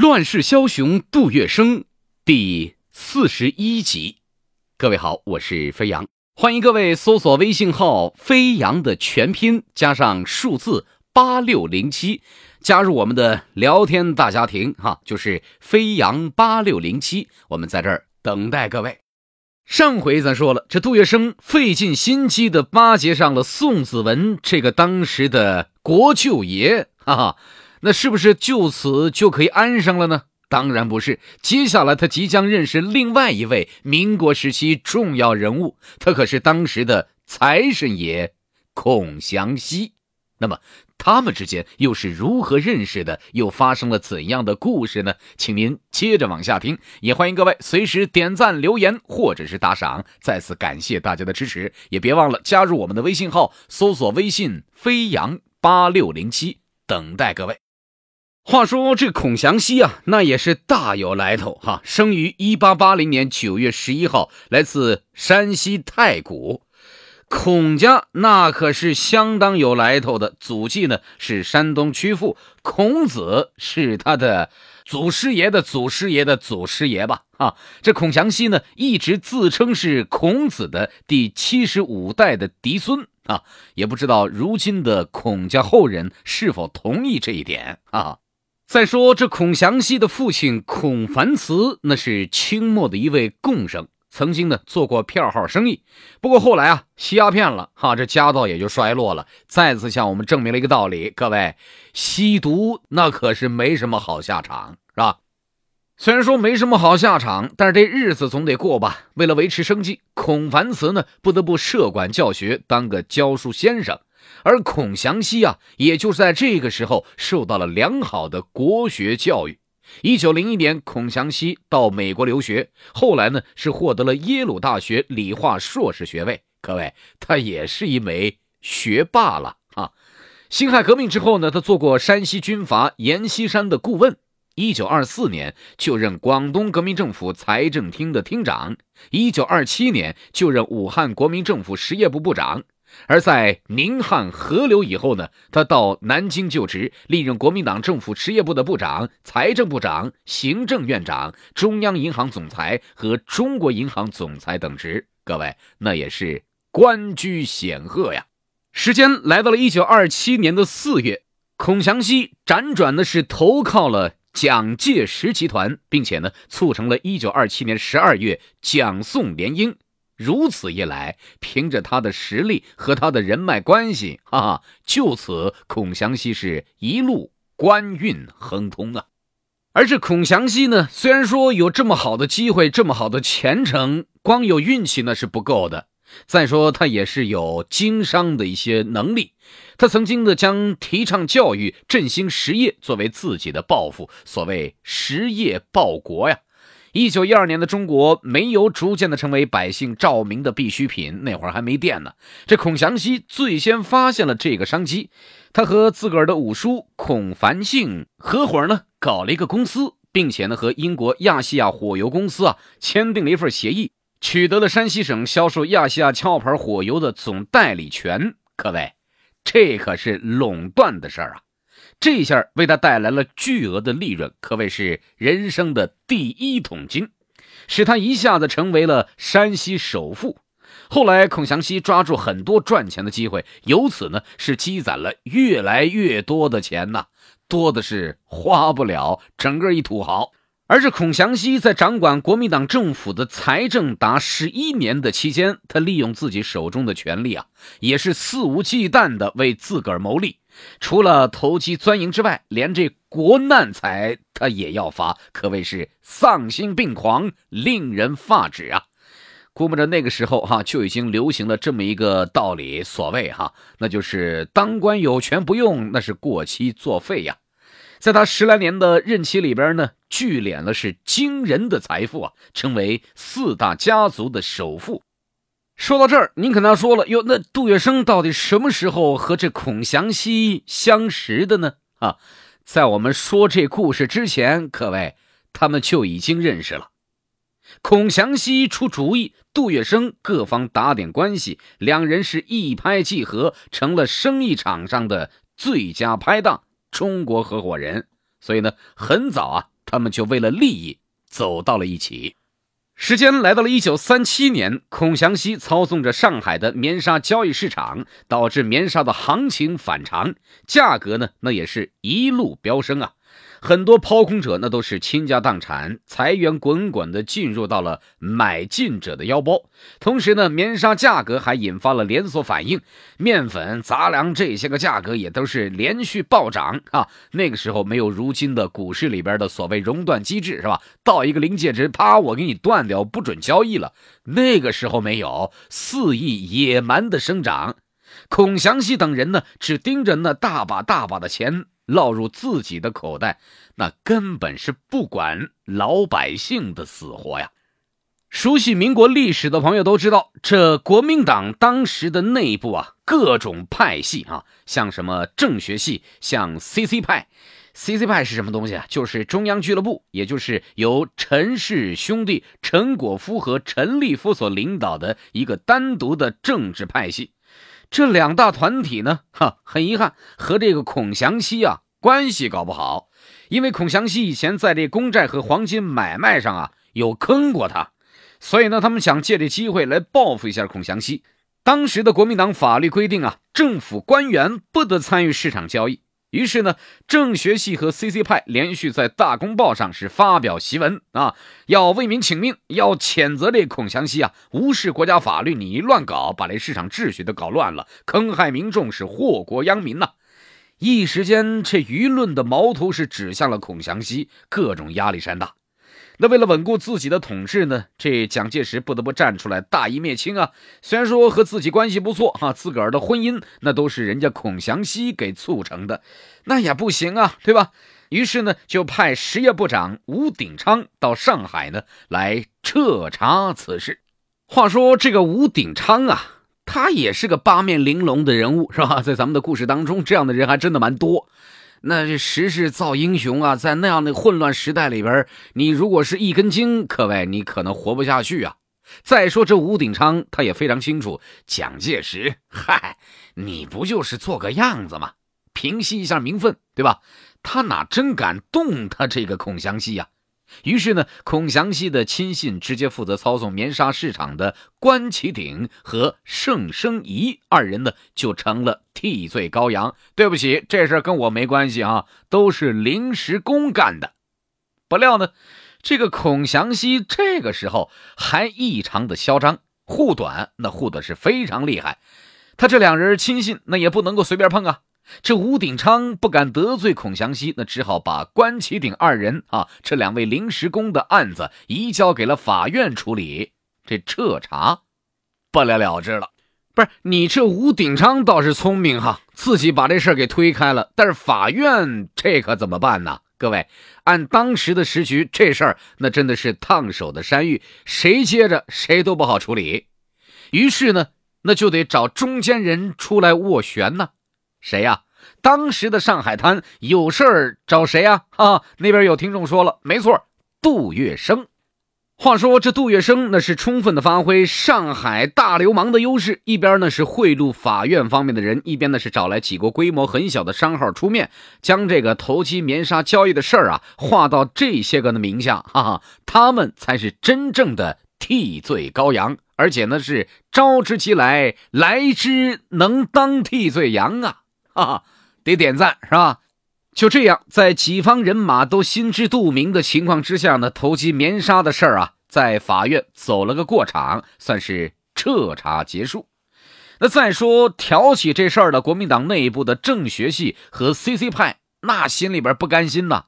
乱世枭雄杜月笙第四十一集，各位好，我是飞扬，欢迎各位搜索微信号“飞扬”的全拼加上数字八六零七，加入我们的聊天大家庭哈，就是飞扬八六零七，我们在这儿等待各位。上回咱说了，这杜月笙费尽心机的巴结上了宋子文这个当时的国舅爷，哈哈。那是不是就此就可以安生了呢？当然不是。接下来他即将认识另外一位民国时期重要人物，他可是当时的财神爷孔祥熙。那么他们之间又是如何认识的？又发生了怎样的故事呢？请您接着往下听。也欢迎各位随时点赞、留言或者是打赏。再次感谢大家的支持，也别忘了加入我们的微信号，搜索微信“飞扬八六零七”，等待各位。话说这孔祥熙啊，那也是大有来头哈。生于一八八零年九月十一号，来自山西太谷。孔家那可是相当有来头的，祖籍呢是山东曲阜，孔子是他的祖师爷的祖师爷的祖师爷吧？啊，这孔祥熙呢，一直自称是孔子的第七十五代的嫡孙啊，也不知道如今的孔家后人是否同意这一点啊。再说这孔祥熙的父亲孔繁慈，那是清末的一位贡生，曾经呢做过票号生意，不过后来啊吸鸦片了，哈，这家道也就衰落了。再次向我们证明了一个道理：各位，吸毒那可是没什么好下场，是吧？虽然说没什么好下场，但是这日子总得过吧。为了维持生计，孔繁慈呢不得不设馆教学，当个教书先生。而孔祥熙啊，也就是在这个时候受到了良好的国学教育。一九零一年，孔祥熙到美国留学，后来呢是获得了耶鲁大学理化硕士学位。各位，他也是一枚学霸了啊！辛亥革命之后呢，他做过山西军阀阎锡山的顾问。一九二四年就任广东革命政府财政厅的厅长。一九二七年就任武汉国民政府实业部部长。而在宁汉合流以后呢，他到南京就职，历任国民党政府实业部的部长、财政部长、行政院长、中央银行总裁和中国银行总裁等职。各位，那也是官居显赫呀。时间来到了一九二七年的四月，孔祥熙辗转的是投靠了蒋介石集团，并且呢，促成了一九二七年十二月蒋宋联姻。如此一来，凭着他的实力和他的人脉关系，哈哈，就此孔祥熙是一路官运亨通啊。而这孔祥熙呢，虽然说有这么好的机会，这么好的前程，光有运气那是不够的。再说他也是有经商的一些能力，他曾经的将提倡教育、振兴实业作为自己的抱负，所谓实业报国呀。一九一二年的中国，煤油逐渐的成为百姓照明的必需品。那会儿还没电呢。这孔祥熙最先发现了这个商机，他和自个儿的五叔孔繁兴合伙呢，搞了一个公司，并且呢，和英国亚细亚火油公司啊签订了一份协议，取得了山西省销售亚细亚壳牌火油的总代理权。各位，这可是垄断的事儿啊！这下为他带来了巨额的利润，可谓是人生的第一桶金，使他一下子成为了山西首富。后来，孔祥熙抓住很多赚钱的机会，由此呢是积攒了越来越多的钱呐，多的是花不了，整个一土豪。而这孔祥熙在掌管国民党政府的财政达十一年的期间，他利用自己手中的权力啊，也是肆无忌惮的为自个儿谋利。除了投机钻营之外，连这国难财他也要发，可谓是丧心病狂，令人发指啊！估摸着那个时候哈，就已经流行了这么一个道理，所谓哈，那就是当官有权不用，那是过期作废呀。在他十来年的任期里边呢，聚敛了是惊人的财富啊，成为四大家族的首富。说到这儿，您可能要说了哟，那杜月笙到底什么时候和这孔祥熙相识的呢？啊，在我们说这故事之前，各位他们就已经认识了。孔祥熙出主意，杜月笙各方打点关系，两人是一拍即合，成了生意场上的最佳拍档，中国合伙人。所以呢，很早啊。他们就为了利益走到了一起。时间来到了一九三七年，孔祥熙操纵着上海的棉纱交易市场，导致棉纱的行情反常，价格呢，那也是一路飙升啊。很多抛空者那都是倾家荡产，财源滚滚的进入到了买进者的腰包。同时呢，棉纱价格还引发了连锁反应，面粉、杂粮这些个价格也都是连续暴涨啊。那个时候没有如今的股市里边的所谓熔断机制，是吧？到一个临界值，啪，我给你断掉，不准交易了。那个时候没有，肆意野蛮的生长。孔祥熙等人呢，只盯着那大把大把的钱。落入自己的口袋，那根本是不管老百姓的死活呀！熟悉民国历史的朋友都知道，这国民党当时的内部啊，各种派系啊，像什么政学系，像 CC 派，CC 派是什么东西啊？就是中央俱乐部，也就是由陈氏兄弟陈果夫和陈立夫所领导的一个单独的政治派系。这两大团体呢，哈，很遗憾和这个孔祥熙啊关系搞不好，因为孔祥熙以前在这公债和黄金买卖上啊有坑过他，所以呢，他们想借这机会来报复一下孔祥熙。当时的国民党法律规定啊，政府官员不得参与市场交易。于是呢，政学系和 CC 派连续在《大公报》上是发表檄文啊，要为民请命，要谴责这孔祥熙啊，无视国家法律，你乱搞，把这市场秩序都搞乱了，坑害民众，是祸国殃民呐！一时间，这舆论的矛头是指向了孔祥熙，各种压力山大。那为了稳固自己的统治呢，这蒋介石不得不站出来大义灭亲啊。虽然说和自己关系不错哈，自个儿的婚姻那都是人家孔祥熙给促成的，那也不行啊，对吧？于是呢，就派实业部长吴鼎昌到上海呢来彻查此事。话说这个吴鼎昌啊，他也是个八面玲珑的人物，是吧？在咱们的故事当中，这样的人还真的蛮多。那这时势造英雄啊，在那样的混乱时代里边，你如果是一根筋，各位你可能活不下去啊。再说这吴鼎昌，他也非常清楚，蒋介石，嗨，你不就是做个样子吗？平息一下民愤，对吧？他哪真敢动他这个孔祥熙呀？于是呢，孔祥熙的亲信直接负责操纵棉纱市场的关启鼎和盛生仪二人呢，就成了替罪羔羊。对不起，这事跟我没关系啊，都是临时工干的。不料呢，这个孔祥熙这个时候还异常的嚣张，护短那护的是非常厉害。他这两人亲信，那也不能够随便碰啊。这吴鼎昌不敢得罪孔祥熙，那只好把关启鼎二人啊这两位临时工的案子移交给了法院处理。这彻查不了了之了。不是你这吴鼎昌倒是聪明哈，自己把这事儿给推开了。但是法院这可怎么办呢？各位，按当时的时局，这事儿那真的是烫手的山芋，谁接着谁都不好处理。于是呢，那就得找中间人出来斡旋呢。谁呀？当时的上海滩有事儿找谁呀？啊，那边有听众说了，没错，杜月笙。话说这杜月笙那是充分的发挥上海大流氓的优势，一边呢是贿赂法院方面的人，一边呢是找来几个规模很小的商号出面，将这个投机棉纱交易的事儿啊划到这些个的名下，哈哈，他们才是真正的替罪羔羊。而且呢，是招之即来，来之能当替罪羊啊！哈哈，得点赞是吧？就这样，在几方人马都心知肚明的情况之下呢，投机棉纱的事儿啊，在法院走了个过场，算是彻查结束。那再说挑起这事儿的国民党内部的政学系和 CC 派，那心里边不甘心呐。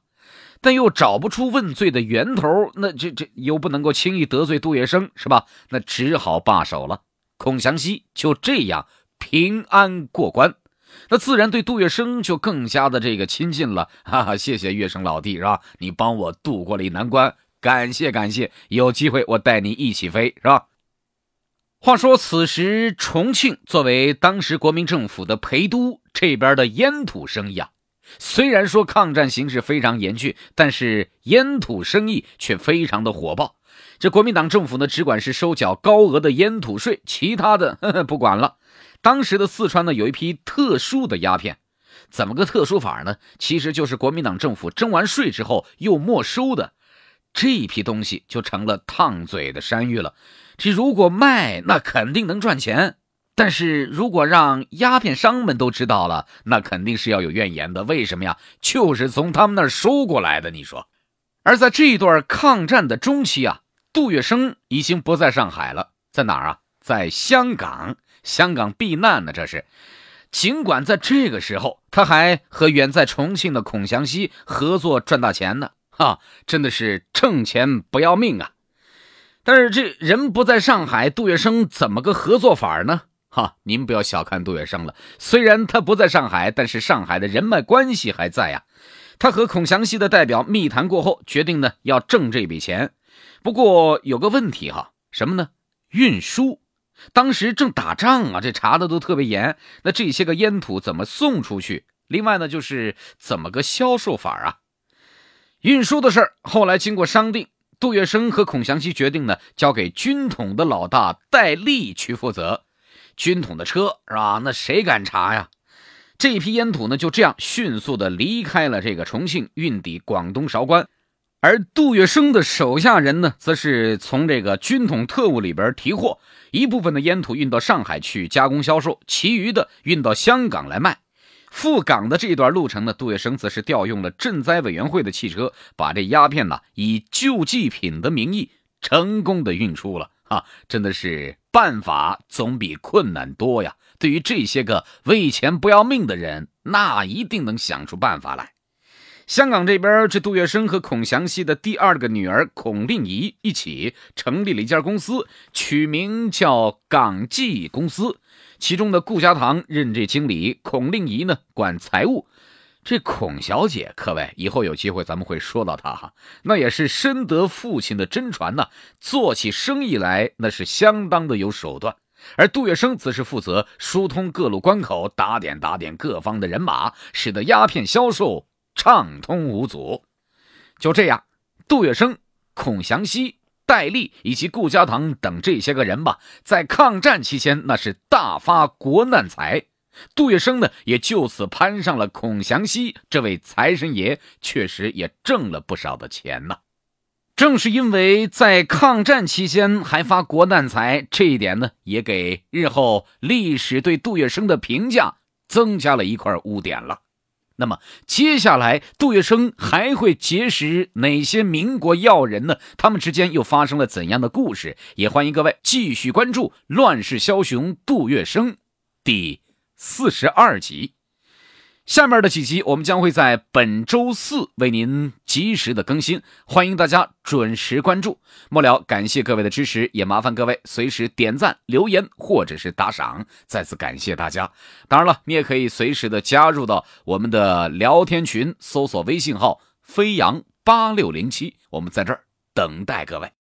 但又找不出问罪的源头，那这这又不能够轻易得罪杜月笙，是吧？那只好罢手了。孔祥熙就这样平安过关，那自然对杜月笙就更加的这个亲近了。哈哈，谢谢月笙老弟，是吧？你帮我渡过了一难关，感谢感谢。有机会我带你一起飞，是吧？话说此时重庆作为当时国民政府的陪都，这边的烟土生意啊。虽然说抗战形势非常严峻，但是烟土生意却非常的火爆。这国民党政府呢，只管是收缴高额的烟土税，其他的呵 呵不管了。当时的四川呢，有一批特殊的鸦片，怎么个特殊法呢？其实就是国民党政府征完税之后又没收的这一批东西，就成了烫嘴的山芋了。这如果卖，那肯定能赚钱；但是如果让鸦片商们都知道了，那肯定是要有怨言的。为什么呀？就是从他们那儿收过来的。你说，而在这段抗战的中期啊，杜月笙已经不在上海了，在哪儿啊？在香港，香港避难呢。这是。尽管在这个时候，他还和远在重庆的孔祥熙合作赚大钱呢，哈，真的是挣钱不要命啊！但是这人不在上海，杜月笙怎么个合作法呢？哈，您不要小看杜月笙了，虽然他不在上海，但是上海的人脉关系还在呀。他和孔祥熙的代表密谈过后，决定呢要挣这笔钱。不过有个问题哈，什么呢？运输。当时正打仗啊，这查的都特别严。那这些个烟土怎么送出去？另外呢，就是怎么个销售法啊？运输的事儿，后来经过商定，杜月笙和孔祥熙决定呢，交给军统的老大戴笠去负责。军统的车是吧？那谁敢查呀？这批烟土呢，就这样迅速的离开了这个重庆，运抵广东韶关。而杜月笙的手下人呢，则是从这个军统特务里边提货，一部分的烟土运到上海去加工销售，其余的运到香港来卖。赴港的这段路程呢，杜月笙则是调用了赈灾委员会的汽车，把这鸦片呢以救济品的名义成功的运出了。啊，真的是办法总比困难多呀！对于这些个为钱不要命的人，那一定能想出办法来。香港这边，这杜月笙和孔祥熙的第二个女儿孔令仪一起成立了一家公司，取名叫港记公司。其中的顾家堂任这经理，孔令仪呢管财务。这孔小姐，各位以后有机会咱们会说到她哈，那也是深得父亲的真传呐，做起生意来那是相当的有手段。而杜月笙则是负责疏通各路关口，打点打点各方的人马，使得鸦片销售。畅通无阻。就这样，杜月笙、孔祥熙、戴笠以及顾家堂等这些个人吧，在抗战期间那是大发国难财。杜月笙呢，也就此攀上了孔祥熙这位财神爷，确实也挣了不少的钱呢。正是因为在抗战期间还发国难财，这一点呢，也给日后历史对杜月笙的评价增加了一块污点了。那么接下来，杜月笙还会结识哪些民国要人呢？他们之间又发生了怎样的故事？也欢迎各位继续关注《乱世枭雄杜月笙》第四十二集。下面的几集，我们将会在本周四为您及时的更新，欢迎大家准时关注。末了，感谢各位的支持，也麻烦各位随时点赞、留言或者是打赏，再次感谢大家。当然了，你也可以随时的加入到我们的聊天群，搜索微信号“飞扬八六零七”，我们在这儿等待各位。